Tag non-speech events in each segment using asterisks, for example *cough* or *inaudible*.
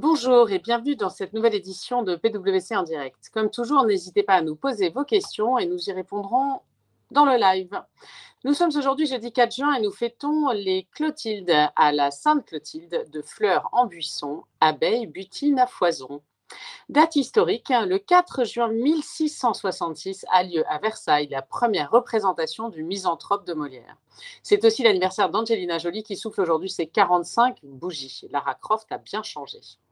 Bonjour et bienvenue dans cette nouvelle édition de PwC en direct. Comme toujours, n'hésitez pas à nous poser vos questions et nous y répondrons dans le live. Nous sommes aujourd'hui jeudi 4 juin et nous fêtons les Clotildes à la Sainte Clotilde de fleurs en buisson, abeilles, butines à foison. Date historique, le 4 juin 1666 a lieu à Versailles la première représentation du misanthrope de Molière. C'est aussi l'anniversaire d'Angelina Jolie qui souffle aujourd'hui ses 45 bougies. Lara Croft a bien changé.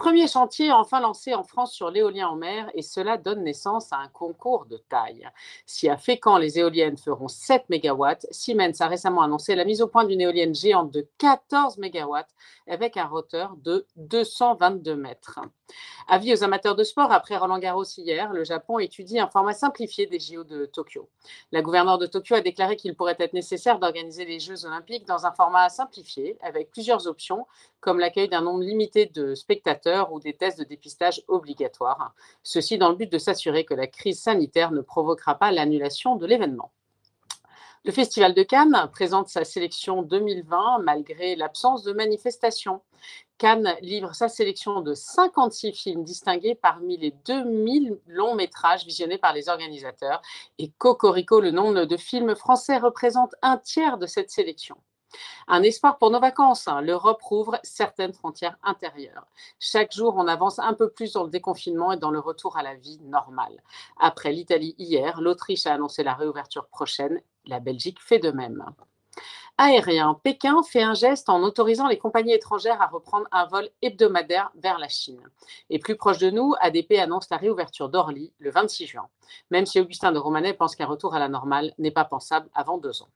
Premier chantier enfin lancé en France sur l'éolien en mer et cela donne naissance à un concours de taille. Si à Fécamp, les éoliennes feront 7 MW, Siemens a récemment annoncé la mise au point d'une éolienne géante de 14 MW avec un roteur de 222 mètres. Avis aux amateurs de sport, après Roland Garros hier, le Japon étudie un format simplifié des JO de Tokyo. La gouverneure de Tokyo a déclaré qu'il pourrait être nécessaire d'organiser les Jeux olympiques dans un format simplifié avec plusieurs options comme l'accueil d'un nombre limité de spectateurs ou des tests de dépistage obligatoires. Ceci dans le but de s'assurer que la crise sanitaire ne provoquera pas l'annulation de l'événement. Le Festival de Cannes présente sa sélection 2020 malgré l'absence de manifestations. Cannes livre sa sélection de 56 films distingués parmi les 2000 longs métrages visionnés par les organisateurs. Et Cocorico, le nombre de films français, représente un tiers de cette sélection. Un espoir pour nos vacances. Hein. L'Europe rouvre certaines frontières intérieures. Chaque jour, on avance un peu plus dans le déconfinement et dans le retour à la vie normale. Après l'Italie hier, l'Autriche a annoncé la réouverture prochaine. La Belgique fait de même. Aérien, Pékin fait un geste en autorisant les compagnies étrangères à reprendre un vol hebdomadaire vers la Chine. Et plus proche de nous, ADP annonce la réouverture d'Orly le 26 juin, même si Augustin de Romanet pense qu'un retour à la normale n'est pas pensable avant deux ans.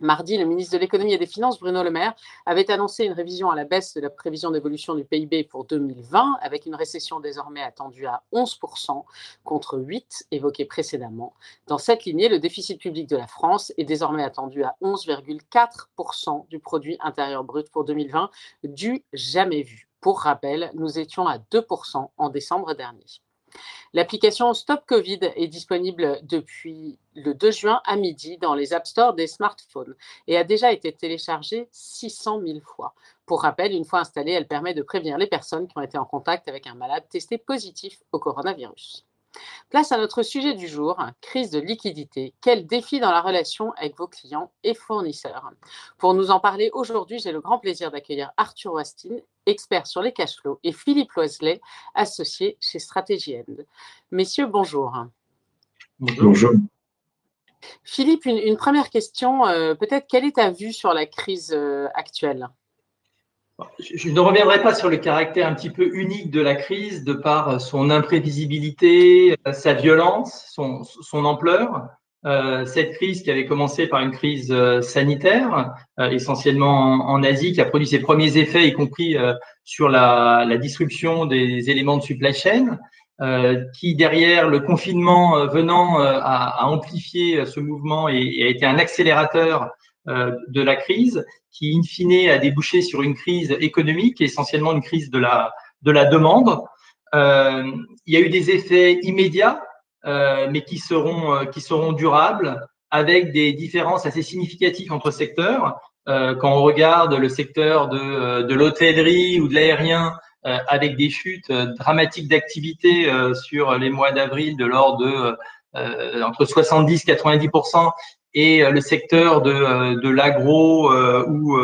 Mardi, le ministre de l'économie et des finances, Bruno Le Maire, avait annoncé une révision à la baisse de la prévision d'évolution du PIB pour 2020, avec une récession désormais attendue à 11% contre 8 évoqués précédemment. Dans cette lignée, le déficit public de la France est désormais attendu à 11,4% du produit intérieur brut pour 2020, du jamais vu. Pour rappel, nous étions à 2% en décembre dernier. L'application Stop Covid est disponible depuis le 2 juin à midi dans les App Store des smartphones et a déjà été téléchargée 600 000 fois. Pour rappel, une fois installée, elle permet de prévenir les personnes qui ont été en contact avec un malade testé positif au coronavirus. Place à notre sujet du jour, crise de liquidité. Quel défi dans la relation avec vos clients et fournisseurs? Pour nous en parler aujourd'hui, j'ai le grand plaisir d'accueillir Arthur Wastin, expert sur les cash flows, et Philippe Loiselet, associé chez Strategy End. Messieurs, bonjour. Bonjour. Philippe, une, première question. Euh, peut-être, quelle est ta vue sur la crise euh, actuelle? Je ne reviendrai pas sur le caractère un petit peu unique de la crise, de par son imprévisibilité, sa violence, son, ampleur. Euh, cette crise qui avait commencé par une crise euh, sanitaire, euh, essentiellement en, Asie, qui a produit ses premiers effets, y compris sur la, la, disruption des éléments de supply chain, qui derrière le confinement venant a, amplifié ce mouvement et, et, a été un accélérateur de la crise qui, in fine, a débouché sur une crise économique, essentiellement une crise de la, de la demande. Euh, il y a eu des effets immédiats, euh, mais qui seront, euh, qui seront durables, avec des différences assez significatives entre secteurs. Euh, quand on regarde le secteur de, euh, de l'hôtellerie ou de l'aérien, euh, avec des chutes dramatiques d'activité sur les mois d'avril de l'ordre de entre 70 90 et euh, le secteur de, euh, l'agro euh, ou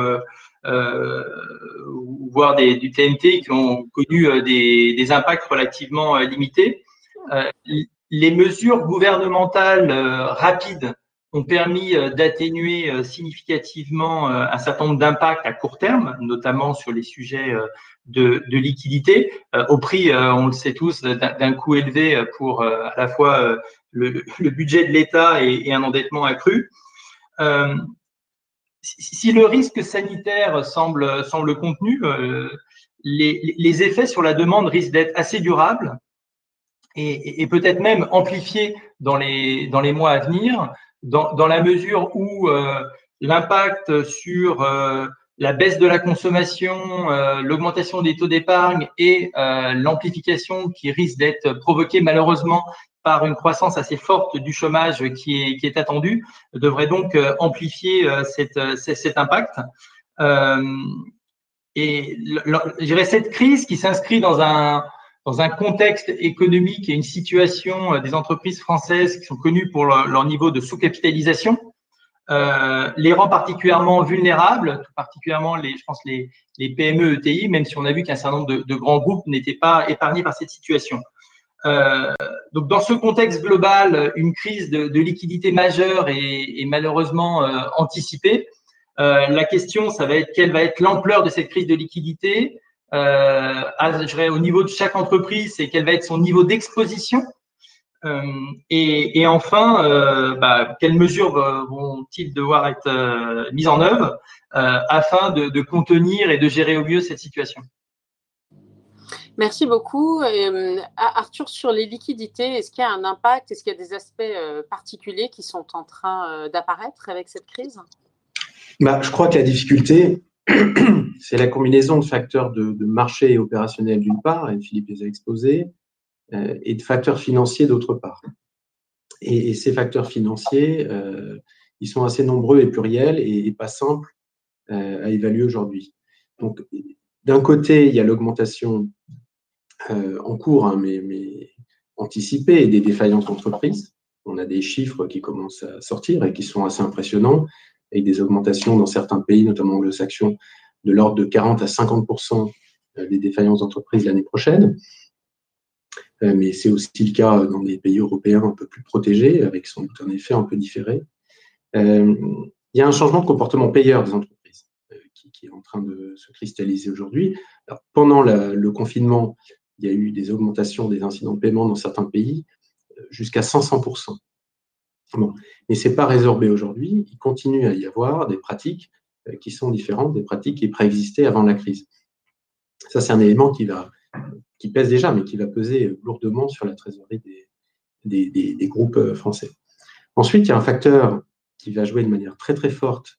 voire du TNT qui ont connu des, des impacts relativement limités. les mesures gouvernementales rapides ont permis d'atténuer significativement un certain nombre d'impacts à court terme, notamment sur les sujets de, de liquidité, au prix, on le sait tous, d'un coût élevé pour à la fois le, budget de l'État et, un endettement accru. Euh, si le risque sanitaire semble, semble contenu, euh, les, les, effets sur la demande risquent d'être assez durables et, peut-être même amplifiés dans les, dans les mois à venir, dans, dans la mesure où euh, l'impact sur la baisse de la consommation, l'augmentation des taux d'épargne et l'amplification qui risque d'être provoquée malheureusement par une croissance assez forte du chômage qui est, attendue, devrait donc euh, amplifier cette, cet impact. et je cette crise qui s'inscrit dans un, contexte économique et une situation des entreprises françaises qui sont connues pour leur, niveau de sous-capitalisation, euh, les rend particulièrement vulnérables, particulièrement les, je pense les, PME ETI, même si on a vu qu'un certain nombre de grands groupes n'étaient pas épargnés par cette situation. Euh, donc dans ce contexte global, une crise de, liquidité majeure est, malheureusement euh, anticipée. Euh, la question, ça va être quelle va être l'ampleur de cette crise de liquidité au niveau de chaque entreprise, c'est quel va être son niveau d'exposition et, et, enfin, bah, quelles mesures vont-ils devoir être mises en œuvre afin de, contenir et de gérer au mieux cette situation? Merci beaucoup. Arthur, sur les liquidités, est-ce qu'il y a un impact? Est-ce qu'il y a des aspects particuliers qui sont en train d'apparaître avec cette crise? Bah, Je crois que la difficulté, *clears throat* c'est la combinaison de facteurs de, marché et opérationnel d'une part, et Philippe les a exposés, euh, et de facteurs financiers d'autre part. Et, ces facteurs financiers, euh, ils sont assez nombreux et pluriels et, et pas simples euh, à évaluer aujourd'hui. Donc, d'un côté, il y a l'augmentation euh, en cours, hein, mais, mais anticipée, des défaillances d'entreprises. On a des chiffres qui commencent à sortir et qui sont assez impressionnants, avec des augmentations dans certains pays, notamment anglo-saxons, de l'ordre de 40 à 50% des défaillances d'entreprises l'année prochaine. Euh, mais c'est aussi le cas dans des pays européens un peu plus protégés, avec sans doute un effet un peu différé. Euh, il y a un changement de comportement payeur des entreprises euh, qui, est en train de se cristalliser aujourd'hui. Pendant le confinement, il y a eu des augmentations des incidents de paiement dans certains pays jusqu'à 500%. Bon. Mais ce n'est pas résorbé aujourd'hui. Il continue à y avoir des pratiques qui sont différentes des pratiques qui préexistaient avant la crise. Ça, c'est un élément qui va qui pèse déjà, mais qui va peser lourdement sur la trésorerie des, groupes euh, français. Ensuite, il y a un facteur qui va jouer de manière très très forte,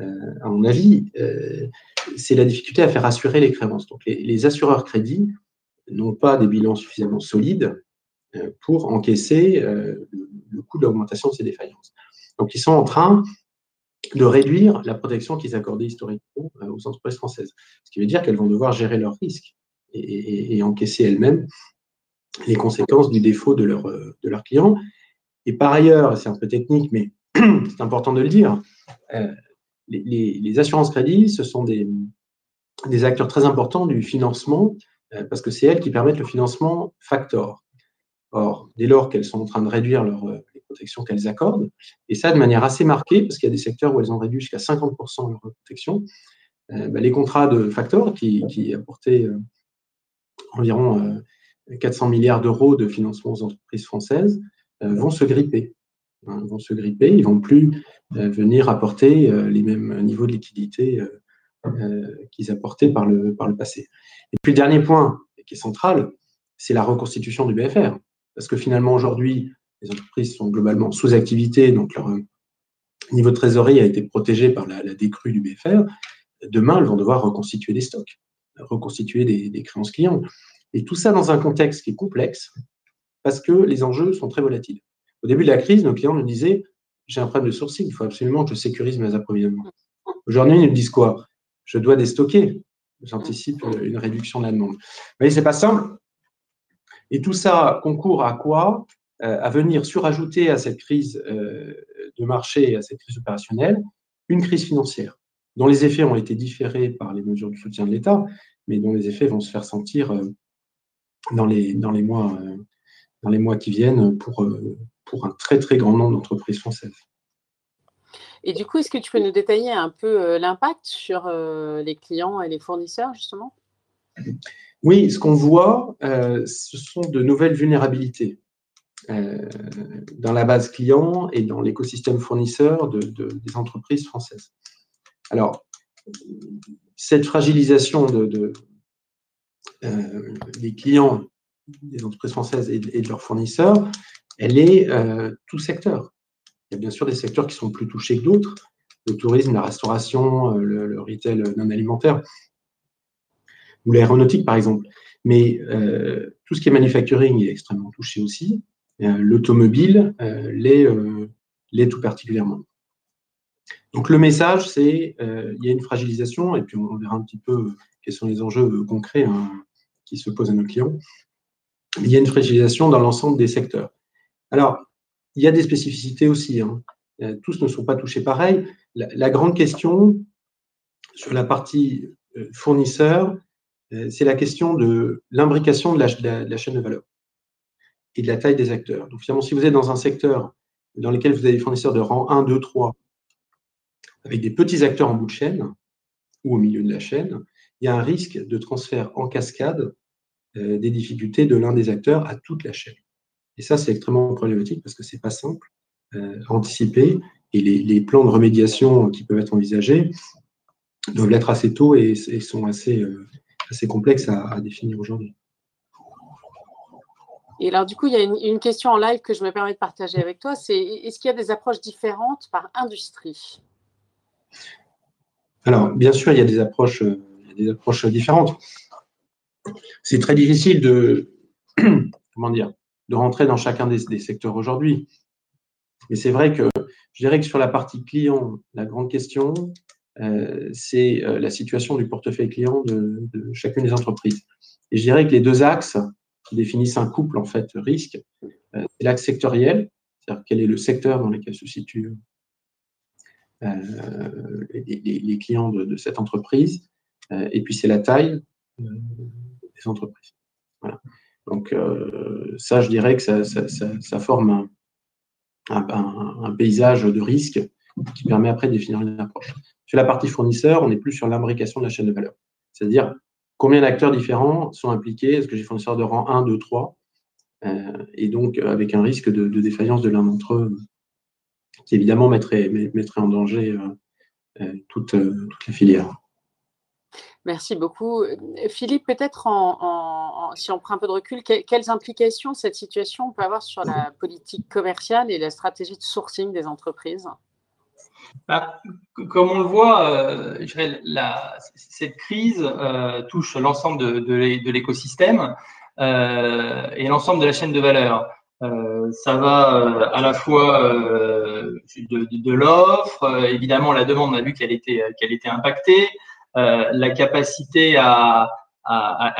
euh, à mon avis, euh, c'est la difficulté à faire assurer les créances. Donc, les, les assureurs crédits n'ont pas des bilans suffisamment solides euh, pour encaisser euh, le, coût de l'augmentation de ces défaillances. Donc, ils sont en train de réduire la protection qu'ils accordaient historiquement euh, aux entreprises françaises. Ce qui veut dire qu'elles vont devoir gérer leurs risques et, encaisser elles-mêmes les conséquences du défaut de leurs de leur clients. Et par ailleurs, c'est un peu technique, mais *clears throat* c'est important de le dire, les, assurances crédits, ce sont des, acteurs très importants du financement, parce que c'est elles qui permettent le financement factor. Or, dès lors qu'elles sont en train de réduire euh, les protections qu'elles accordent, et ça de manière assez marquée, parce qu'il y a des secteurs où elles ont réduit jusqu'à 50% leur protection, euh, les contrats de factor qui, apportaient euh, environ 400 euh, milliards d'euros de financement aux entreprises françaises, euh, vont se gripper. Hein, vont se gripper, ils vont plus euh, venir apporter les mêmes niveaux de liquidité qu'ils apportaient par le, par le passé. Et puis le dernier point qui est central, c'est la reconstitution du BFR. Parce que finalement, aujourd'hui, les entreprises sont globalement sous activité, donc leur niveau de trésorerie a été protégé par la, la décrue du BFR. Demain, elles vont devoir reconstituer des stocks reconstituer des, des, créances clients. Et tout ça dans un contexte qui est complexe parce que les enjeux sont très volatiles. Au début de la crise, nos clients nous disaient j'ai un problème de sourcing, il faut absolument que je sécurise mes approvisionnements. Aujourd'hui, ils nous disent quoi? Je dois déstocker. J'anticipe une réduction de la demande. Vous voyez, c'est pas simple. Et tout ça concourt à quoi? Euh, À venir surajouter à cette crise euh, de marché, à cette crise opérationnelle, une crise financière dont les effets ont été différés par les mesures de soutien de l'État, mais dont les effets vont se faire sentir euh, dans les, dans les, mois, dans les mois qui viennent pour, pour un très très grand nombre d'entreprises françaises. Et du coup, est-ce que tu peux nous détailler un peu l'impact sur les clients et les fournisseurs, justement? Oui, ce qu'on voit, ce sont de nouvelles vulnérabilités dans la base client et dans l'écosystème fournisseur de, de, des entreprises françaises. Alors, cette fragilisation de, de euh, des clients des entreprises françaises et, de leurs fournisseurs, elle est euh, tout secteur. Il y a bien sûr des secteurs qui sont plus touchés que d'autres, le tourisme, la restauration, euh, le, retail non alimentaire, ou l'aéronautique par exemple. Mais euh, tout ce qui est manufacturing est extrêmement touché aussi. Euh, l'automobile l'est tout particulièrement. Donc le message, c'est il y a une fragilisation, et puis on verra un petit peu quels sont les enjeux concrets hein, qui se posent à nos clients. Il y a une fragilisation dans l'ensemble des secteurs. Alors, il y a des spécificités aussi. Hein. Euh, tous ne sont pas touchés pareil. La, grande question sur la partie euh, fournisseur, euh, c'est la question de l'imbrication de, la, chaîne de valeur et de la taille des acteurs. Donc, finalement, si vous êtes dans un secteur dans lequel vous avez des fournisseurs de rang 1, 2, 3, avec des petits acteurs en bout de chaîne ou au milieu de la chaîne, il y a un risque de transfert en cascade des difficultés de l'un des acteurs à toute la chaîne. Et ça, c'est extrêmement problématique parce que ce n'est pas simple euh, à anticiper et les, plans de remédiation qui peuvent être envisagés doivent l'être assez tôt et, sont assez, euh, assez complexes à, définir aujourd'hui. Et alors, du coup, il y a une, question en live que je me permets de partager avec toi. C'est est-ce qu'il y a des approches différentes par industrie? Alors, bien sûr, il y a des approches, euh, des approches différentes. C'est très difficile de, *clears throat* comment dire, de rentrer dans chacun des, secteurs aujourd'hui. Mais c'est vrai que je dirais que sur la partie client, la grande question, euh, c'est euh, la situation du portefeuille client de, chacune des entreprises. Et je dirais que les deux axes qui définissent un couple, en fait, risque, euh, c'est l'axe sectoriel, c'est-à-dire quel est le secteur dans lequel se situent les, clients de, cette entreprise, et puis c'est la taille des entreprises. Voilà. Donc euh, ça, je dirais que ça, forme un, paysage de risque qui permet après de définir une approche. Sur la partie fournisseur, on est plus sur l'imbrication de la chaîne de valeur. C'est-à-dire combien d'acteurs différents sont impliqués, est-ce que j'ai fournisseurs de rang 1, 2, 3 Et donc avec un risque de, défaillance de l'un d'entre eux qui évidemment mettrait, mettrait en danger euh, euh, toute, toute la filière. Merci beaucoup. Euh, Philippe, peut-être si on prend un peu de recul, quelles implications cette situation peut avoir sur la politique commerciale et la stratégie de sourcing des entreprises? Bah, comme on le voit, euh, cette crise euh, touche l'ensemble de, l'écosystème et l'ensemble de la chaîne de valeur. ça va à la fois de, l'offre, évidemment la demande, on a vu qu'elle était, qu'elle était impactée, la capacité à,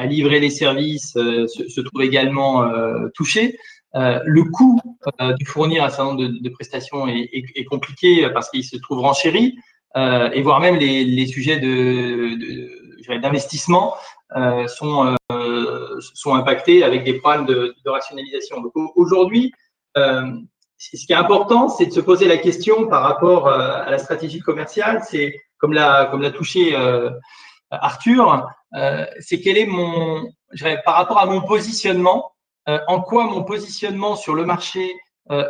livrer les services euh, se, trouve également euh, touchée. le coût de fournir un certain nombre de, prestations est, compliqué parce qu'il se trouve renchéri, et voire même les, sujets d'investissement sont, sont impactés avec des problèmes de, rationalisation. Aujourd'hui, ce qui est important, c'est de se poser la question par rapport à la stratégie commerciale, c'est comme l'a comme l'a touché euh, Arthur, euh, c'est quel est mon, par rapport à mon positionnement, euh, en quoi mon positionnement sur le marché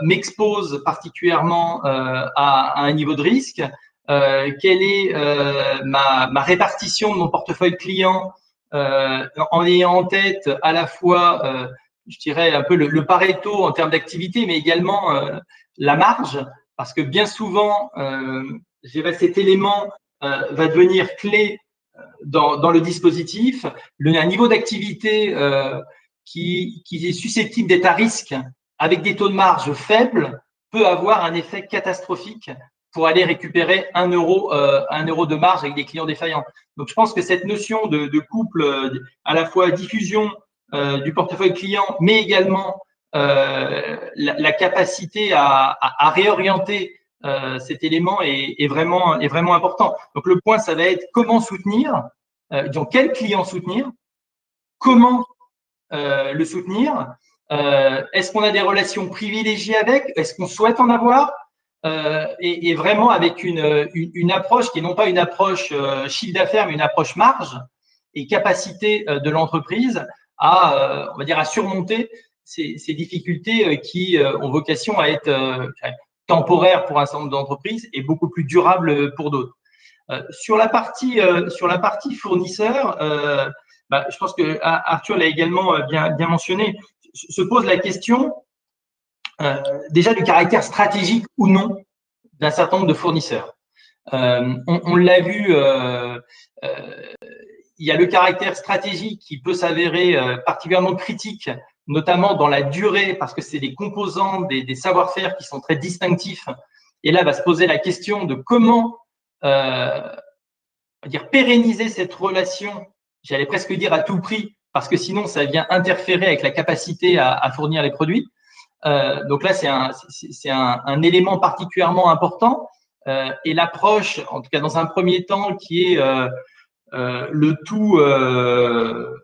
m'expose particulièrement à, un niveau de risque, quelle est ma, répartition de mon portefeuille client en ayant en tête à la fois, je dirais, un peu le, le Pareto en termes d'activité, mais également la marge, parce que bien souvent, cet élément va devenir clé euh, dans, le dispositif. Un niveau d'activité euh, qui, est susceptible d'être à risque avec des taux de marge faibles peut avoir un effet catastrophique pour aller récupérer un euro, euh, un euro de marge avec des clients défaillants. Donc, je pense que cette notion de, couple, à la fois diffusion euh, du portefeuille client, mais également euh, la, capacité à réorienter euh, cet élément est, vraiment, important. Donc le point, ça va être comment soutenir, euh, donc quel client soutenir, comment euh, le soutenir, est-ce qu'on a des relations privilégiées avec, est-ce qu'on souhaite en avoir, et, vraiment avec une, approche qui est non pas une approche chiffre d'affaires, mais une approche marge et capacité de l'entreprise à, on va dire, à surmonter ces difficultés qui ont vocation à être temporaire pour un certain nombre d'entreprises et beaucoup plus durable pour d'autres. Euh, sur la partie euh, sur la partie euh, bah, je pense que Arthur l'a également bien bien mentionné. Se pose la question déjà du caractère stratégique ou non d'un certain nombre de fournisseurs. on l'a vu, il y a le caractère stratégique qui peut s'avérer particulièrement critique notamment dans la durée, parce que c'est des composants, des, savoir-faire qui sont très distinctifs Et là, va se poser la question de comment dire pérenniser cette relation, j'allais presque dire à tout prix, parce que sinon ça vient interférer avec la capacité à, fournir les produits. Euh, donc là, c'est un, un, un, élément particulièrement important. Euh, et l'approche, en tout cas dans un premier temps, qui est euh, euh le tout, euh,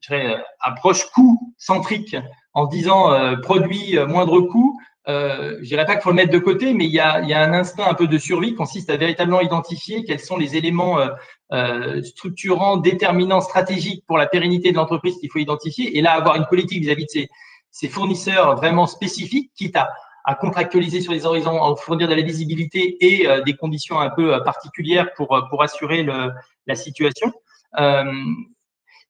je dirais, approche coût centrique, en disant produit moindre coût, euh, je dirais pas qu'il faut le mettre de côté, mais il y, a, y a, un instinct un peu de survie qui consiste à véritablement identifier quels sont les éléments euh, euh, structurants, déterminants, stratégiques pour la pérennité de l'entreprise qu'il faut identifier, et là avoir une politique vis-à-vis de ses, fournisseurs vraiment spécifiques, quitte à, à, contractualiser sur les horizons, à fournir de la visibilité et euh, des conditions un peu particulières pour, pour assurer le, la situation.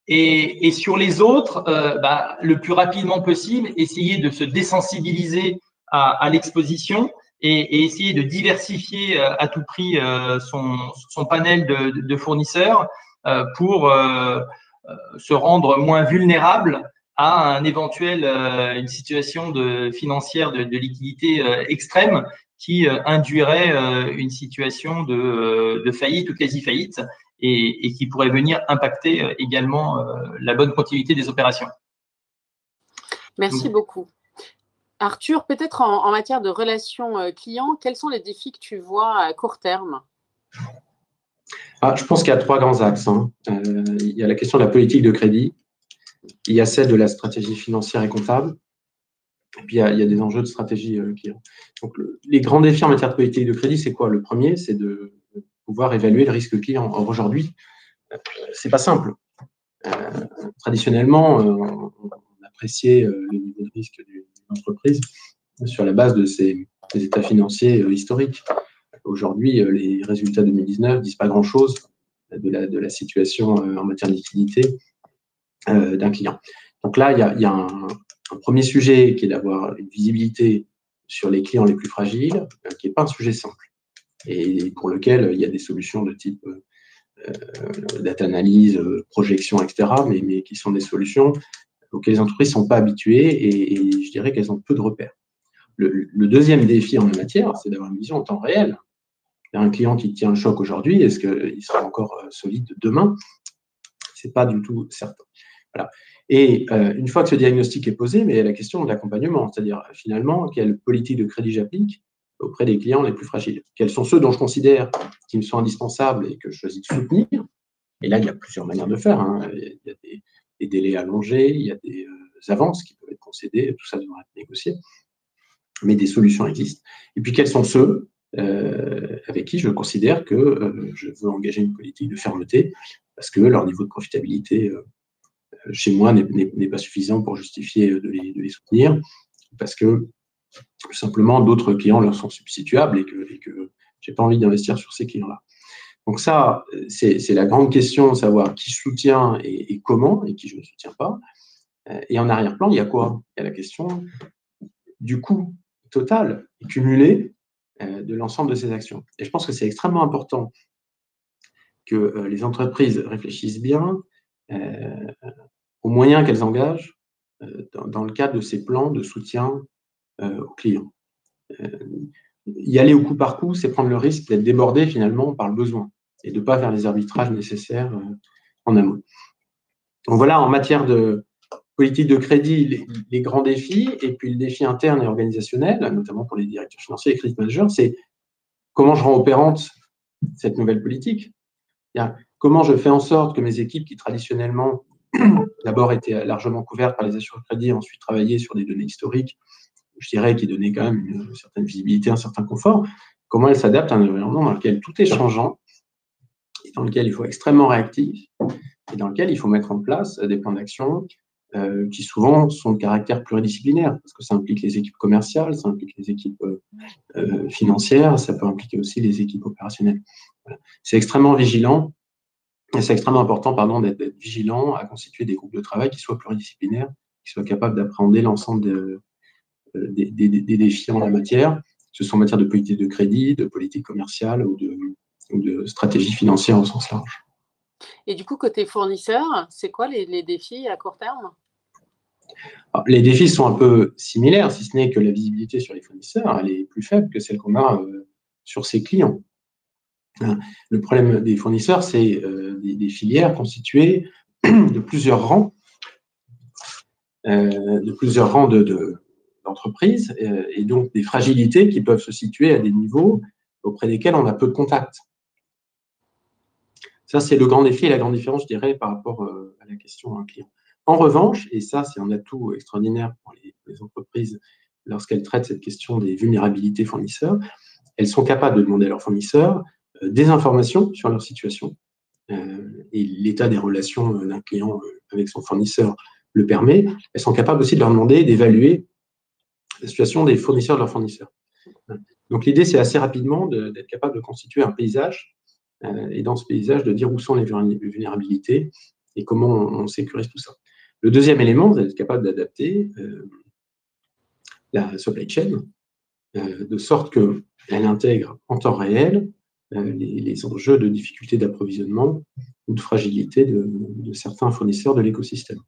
Et, sur les autres, bah, le plus rapidement possible, essayer de se désensibiliser à, l'exposition et, essayer de diversifier euh, à tout prix euh, son, panel de, fournisseurs euh, pour se rendre moins vulnérable à un éventuel une situation de financière de, liquidité extrême qui induirait une situation de, de faillite ou quasi faillite et, et, qui pourrait venir impacter également la bonne continuité des opérations. Merci beaucoup. Arthur, peut-être en, matière de relations euh, clients, quels sont les défis que tu vois à court terme? Ah, Je pense qu'il y a trois grands axes. Hein. Euh, il y a la question de la politique de crédit, il y a celle de la stratégie financière et comptable, et puis il y a, des enjeux de stratégie euh, client. Donc, les grands défis en matière de politique de crédit, c'est quoi? Le premier, c'est de pouvoir évaluer le risque client. Or, aujourd'hui, c'est pas simple. traditionnellement, on, appréciait le niveau de risque du entreprise sur la base de ces, états financiers euh, historiques. Aujourd'hui, euh, les résultats 2019 disent pas grand-chose de la, de la situation euh, en matière de liquidité d'un client. Donc là, il y a, un, premier sujet qui est d'avoir une visibilité sur les clients les plus fragiles, qui n'est pas un sujet simple, et pour lequel il y a des solutions de type data analyse, projection, etc., mais, qui sont des solutions auxquelles les entreprises ne sont pas habituées et, je dirais qu'elles ont peu de repères. Le, deuxième défi en la matière, c'est d'avoir une vision en temps réel. Un client qui tient un choc aujourd'hui, est-ce qu'il sera encore euh, solide demain? Ce n'est pas du tout certain. Voilà. Et euh, une fois que ce diagnostic est posé, mais il y a la question de l'accompagnement, c'est-à-dire finalement, quelle politique de crédit j'applique? Auprès des clients les plus fragiles Quels sont ceux dont je considère qui me sont indispensables et que je choisis de soutenir? Et là, il y a plusieurs manières de faire. Hein. Il y a des, délais allongés, il y a des euh, avances qui peuvent être concédées, tout ça devra être négocié. Mais des solutions existent. Et puis, quels sont ceux euh, avec qui je considère que euh, je veux engager une politique de fermeté parce que leur niveau de profitabilité chez moi n'est pas suffisant pour justifier de les, soutenir, parce que simplement d'autres clients leur sont substituables et que, et que je n'ai pas envie d'investir sur ces clients-là. Donc ça, c'est la grande question savoir qui soutient et, comment et qui je ne soutiens pas. Euh, et en arrière-plan, il y a quoi? Il y a la question du coût total et cumulé euh, de l'ensemble de ces actions. Et je pense que c'est extrêmement important que euh, les entreprises réfléchissent bien aux moyens qu'elles engagent dans, le cadre de ces plans de soutien aux clients. y aller au coup par coup, c'est prendre le risque d'être débordé finalement par le besoin et de ne pas faire les arbitrages nécessaires euh, en amont. Donc voilà, en matière de politique de crédit, les, grands défis, et puis le défi interne et organisationnel, notamment pour les directeurs financiers et crédit managers, c'est comment je rends opérante cette nouvelle politique. Comment je fais en sorte que mes équipes qui traditionnellement *clears throat* d'abord étaient largement couvertes par les assureurs de crédit, ensuite travaillaient sur des données historiques, je dirais qui donnaient quand même une certaine visibilité, un certain confort, comment elles s'adaptent à un environnement dans lequel tout est changeant, dans lequel il faut être extrêmement réactif et dans lequel il faut mettre en place des plans d'action euh, qui souvent sont de caractère pluridisciplinaire, parce que ça implique les équipes commerciales, ça implique les équipes euh, euh, financières, ça peut impliquer aussi les équipes opérationnelles. C'est extrêmement vigilant, et c'est extrêmement important pardon, d'être vigilant à constituer des groupes de travail qui soient pluridisciplinaires, qui soient capables d'appréhender l'ensemble des, des, défis en la matière, que ce soit en matière de politique de crédit, de politique commerciale ou de, de stratégie financière au sens large. Et du coup, côté fournisseur, c'est quoi les, défis à court terme? Les défis sont un peu similaires, si ce n'est que la visibilité sur les fournisseurs, elle est plus faible que celle qu'on a euh, sur ses clients. Hein, le problème des fournisseurs, c'est euh, des, filières constituées *clears throat* de plusieurs rangs, euh, de plusieurs rangs de, et donc des fragilités qui peuvent se situer à des niveaux auprès desquels on a peu de contact. Ça, c'est le grand défi et la grande différence, je dirais, par rapport à la question d'un client. En revanche, et ça c'est un atout extraordinaire pour les, entreprises lorsqu'elles traitent cette question des vulnérabilités fournisseurs, elles sont capables de demander à leurs fournisseurs euh, des informations sur leur situation. Euh, et l'état des relations euh, d'un client avec son fournisseur le permet. Elles sont capables aussi de leur demander d'évaluer la situation des fournisseurs de leurs fournisseurs. Donc l'idée, c'est assez rapidement d'être capable de constituer un paysage et dans ce paysage de dire où sont les vulnérabilités et comment on sécurise tout ça. Le deuxième élément, vous êtes capable d'adapter euh, la supply chain euh, de sorte qu'elle intègre en temps réel euh, les, enjeux de difficulté d'approvisionnement ou de fragilité de certains fournisseurs de l'écosystème.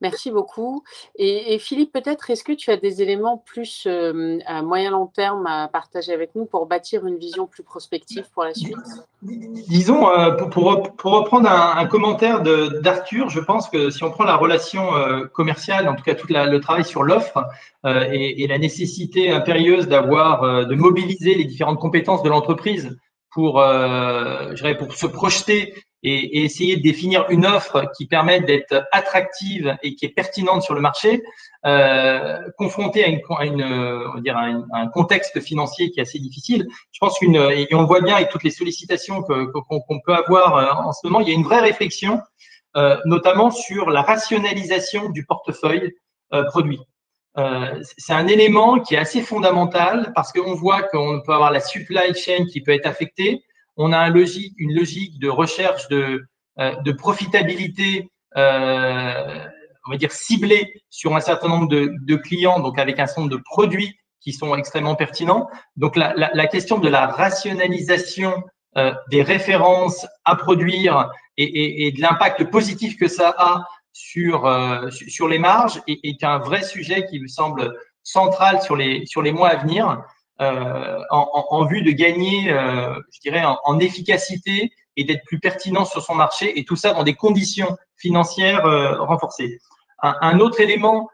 Merci beaucoup. Et, Philippe, peut-être, est-ce que tu as des éléments plus euh, à moyen long terme à partager avec nous pour bâtir une vision plus prospective pour la suite? Disons, euh, pour, reprendre un, commentaire d'Arthur, je pense que si on prend la relation euh, commerciale, en tout cas tout le travail sur l'offre et, et, la nécessité impérieuse d'avoir, de mobiliser les différentes compétences de l'entreprise pour, je dirais, pour se projeter et, essayer de définir une offre qui permette d'être attractive et qui est pertinente sur le marché, euh, confrontée à, une, à, une, on dire un, contexte financier qui est assez difficile. Je pense qu'une, et on le voit bien avec toutes les sollicitations qu'on peut avoir euh, en ce moment, il y a une vraie réflexion, euh, notamment sur la rationalisation du portefeuille euh, produit. Euh, c'est un élément qui est assez fondamental parce qu'on voit qu'on peut avoir la supply chain qui peut être affectée, on a une logique de recherche de, euh, profitabilité, euh, on va dire ciblée sur un certain nombre de, clients, donc avec un certain nombre de produits qui sont extrêmement pertinents. Donc la, question de la rationalisation euh, des références à produire et, de l'impact positif que ça a sur, sur les marges est, est, un vrai sujet qui me semble central sur les, sur les mois à venir. Euh, en, vue de gagner, euh, je dirais, en, efficacité et d'être plus pertinent sur son marché, et tout ça dans des conditions financières euh, renforcées. Un, autre élément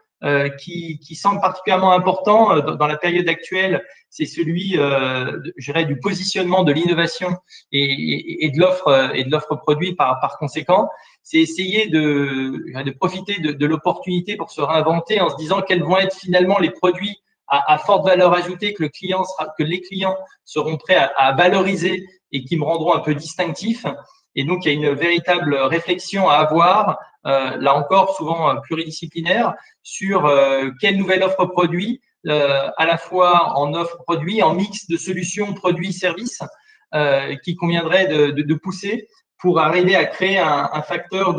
qui, semble particulièrement important dans, la période actuelle, c'est celui, je dirais, du positionnement de l'innovation et, de l'offre et de l'offre produit par, par conséquent. C'est essayer de, de profiter de, de l'opportunité pour se réinventer en se disant quels vont être finalement les produits à, forte valeur ajoutée que, le client sera, que les clients seront prêts à, valoriser et qui me rendront un peu distinctif. Et donc, il y a une véritable réflexion à avoir, euh, là encore souvent euh, pluridisciplinaire, sur euh, quelle nouvelle offre produit, à la fois en offre produit, en mix de solutions produits-services, qui conviendrait de, de, de, pousser pour arriver à créer un, un facteur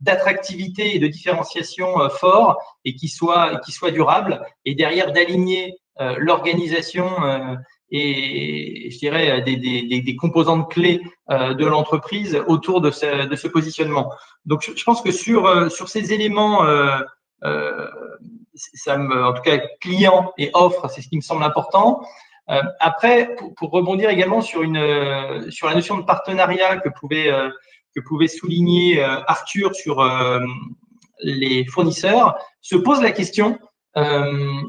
d'attractivité et de différenciation euh, fort et qui soit, qui soit durable, et derrière d'aligner euh, l'organisation euh, et je dirais des, des, composantes clés de l'entreprise autour de ce, de ce positionnement. Donc je, pense que sur, sur ces éléments, ça me, en tout cas client et offre, c'est ce qui me semble important. Euh, après, pour, rebondir également sur, une, euh, sur la notion de partenariat que pouvait, euh, que pouvait souligner Arthur sur les fournisseurs, se pose la question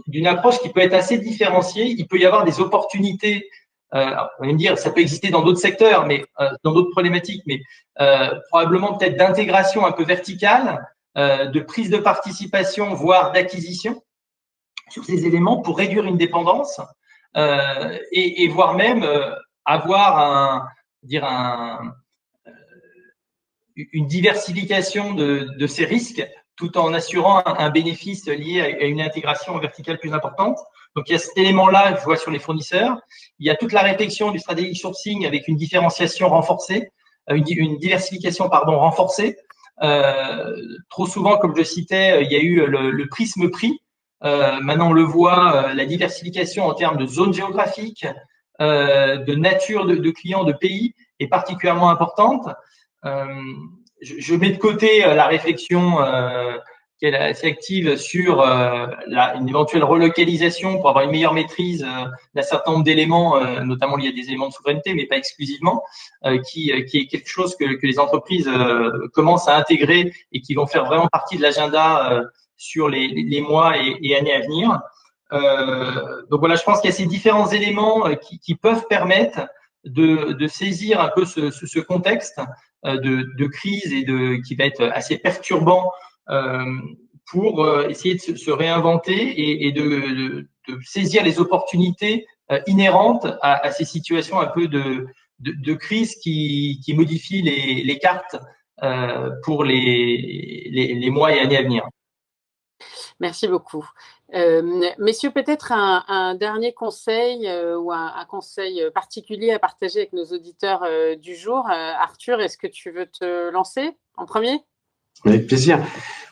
d'une approche qui peut être assez différenciée. Il peut y avoir des opportunités euh, on va me dire, ça peut exister dans d'autres secteurs, mais dans d'autres problématiques, mais probablement peut-être d'intégration un peu verticale, de prise de participation, voire d'acquisition sur ces éléments pour réduire une dépendance euh, et, voire même euh, avoir euh, une diversification de, ces risques tout en assurant un, bénéfice lié à, une intégration verticale plus importante. Donc, il y a cet élément-là, je vois sur les fournisseurs. Il y a toute la réflexion du strategic sourcing avec une différenciation renforcée, une, diversification pardon renforcée. Trop souvent, comme je citais, il y a eu le, le prisme prix maintenant, on le voit, euh, la diversification en termes de zones géographiques, euh, de nature de, clients, de pays est particulièrement importante. je, mets de côté la réflexion qui est assez active sur euh, une éventuelle relocalisation pour avoir une meilleure maîtrise euh, d'un certain nombre d'éléments, euh, notamment liés à des éléments de souveraineté, mais pas exclusivement, qui, est quelque chose que les entreprises commencent à intégrer et qui vont faire vraiment partie de l'agenda sur les, mois et, années à venir. donc voilà, je pense qu'il y a ces différents éléments qui, qui peuvent permettre de, saisir un peu ce, contexte de, de, crise et de qui va être assez perturbant euh, pour euh, essayer de se, réinventer et, de, saisir les opportunités euh, inhérentes à, ces situations un peu de, crise qui, modifient les, cartes euh, pour les, mois et années à venir. Merci beaucoup. Euh, messieurs, peut-être un, dernier conseil euh, ou un, conseil particulier à partager avec nos auditeurs euh, du jour. Arthur, est-ce que tu veux te lancer en premier? Avec plaisir.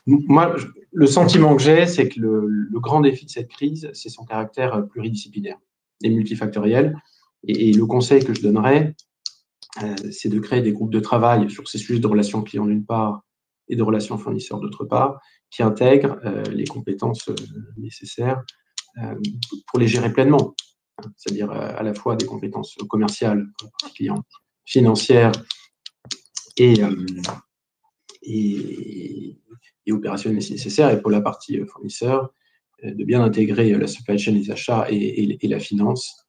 Moi, le sentiment que j'ai, c'est que le, grand défi de cette crise, c'est son caractère pluridisciplinaire et multifactoriel. Et, le conseil que je donnerais, c'est de créer des groupes de travail sur ces sujets de relations clients d'une part et de relations fournisseurs d'autre part, qui intègrent euh, les compétences euh, nécessaires pour les gérer pleinement. C'est-à-dire à la fois des compétences commerciales, financières et, et, et opérationnel si nécessaire. Et pour la partie euh, fournisseur, euh, de bien intégrer euh, la supply chain, les achats et, et, la finance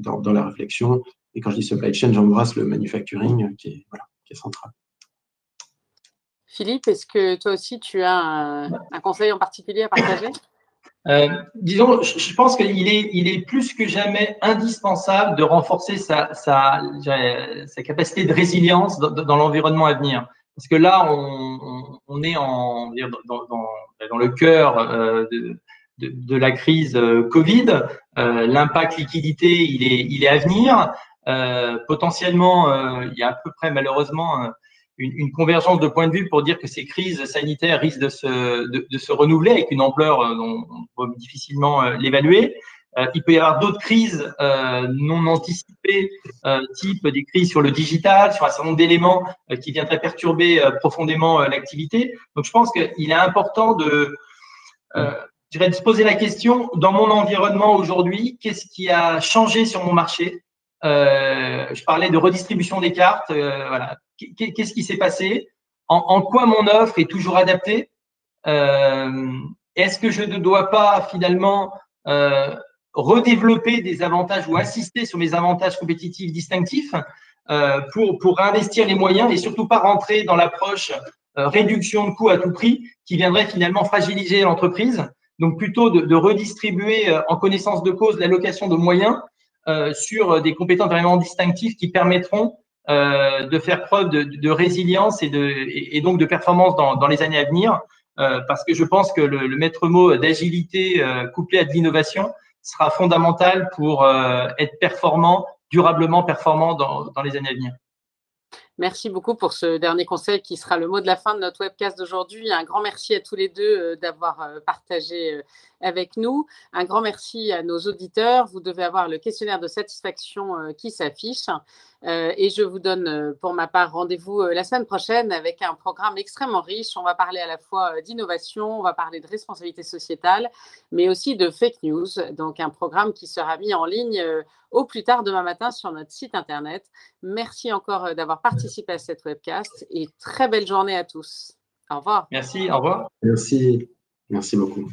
dans, la réflexion. Et quand je dis supply chain, j'embrasse le manufacturing qui est central. Philippe, est-ce que toi aussi tu as un, conseil en particulier à partager? Euh, disons, je pense qu'il est, plus que jamais indispensable de renforcer sa, sa, sa capacité de résilience dans, l'environnement à venir. Parce que là, on, est dans, le cœur euh, de, de, la crise euh, Covid. L'impact liquidité, il est, il est à venir. potentiellement, il y a à peu près malheureusement une, convergence de points de vue pour dire que ces crises sanitaires risquent de se, de, se renouveler avec une ampleur dont on peut difficilement l'évaluer. Euh, il peut y avoir d'autres crises euh, non anticipées, euh, type des crises sur le digital, sur un certain nombre d'éléments qui viendraient perturber profondément l'activité. Donc, je pense qu'il est important de, dirais, de se poser la question dans mon environnement aujourd'hui, qu'est-ce qui a changé sur mon marché? Je parlais de redistribution des cartes. voilà, qu'est-ce qui s'est passé? En, quoi mon offre est toujours adaptée? Est-ce que je ne dois pas finalement euh, redévelopper des avantages ou insister sur mes avantages compétitifs distinctifs euh, pour, pour investir les moyens et surtout pas rentrer dans l'approche euh, réduction de coûts à tout prix qui viendrait finalement fragiliser l'entreprise? Donc plutôt de, redistribuer euh, en connaissance de cause l'allocation de moyens euh, sur des compétences vraiment distinctives qui permettront euh, de faire preuve de, résilience et, donc de performance dans, les années à venir. parce que je pense que le, maître mot d'agilité couplé à de l'innovation, sera fondamental pour euh, être performant, durablement performant dans, les années à venir. Merci beaucoup pour ce dernier conseil qui sera le mot de la fin de notre webcast d'aujourd'hui. Un grand merci à tous les deux euh, d'avoir euh, partagé avec nous. Un grand merci à nos auditeurs. Vous devez avoir le questionnaire de satisfaction qui s'affiche. Euh, et je vous donne euh, pour ma part rendez-vous euh, la semaine prochaine avec un programme extrêmement riche. On va parler à la fois d'innovation, on va parler de responsabilité sociétale, mais aussi de fake news. Donc un programme qui sera mis en ligne au plus tard demain matin sur notre site internet. Merci encore d'avoir participé à cette webcast et très belle journée à tous. Au revoir. Merci, au revoir. Merci, merci beaucoup.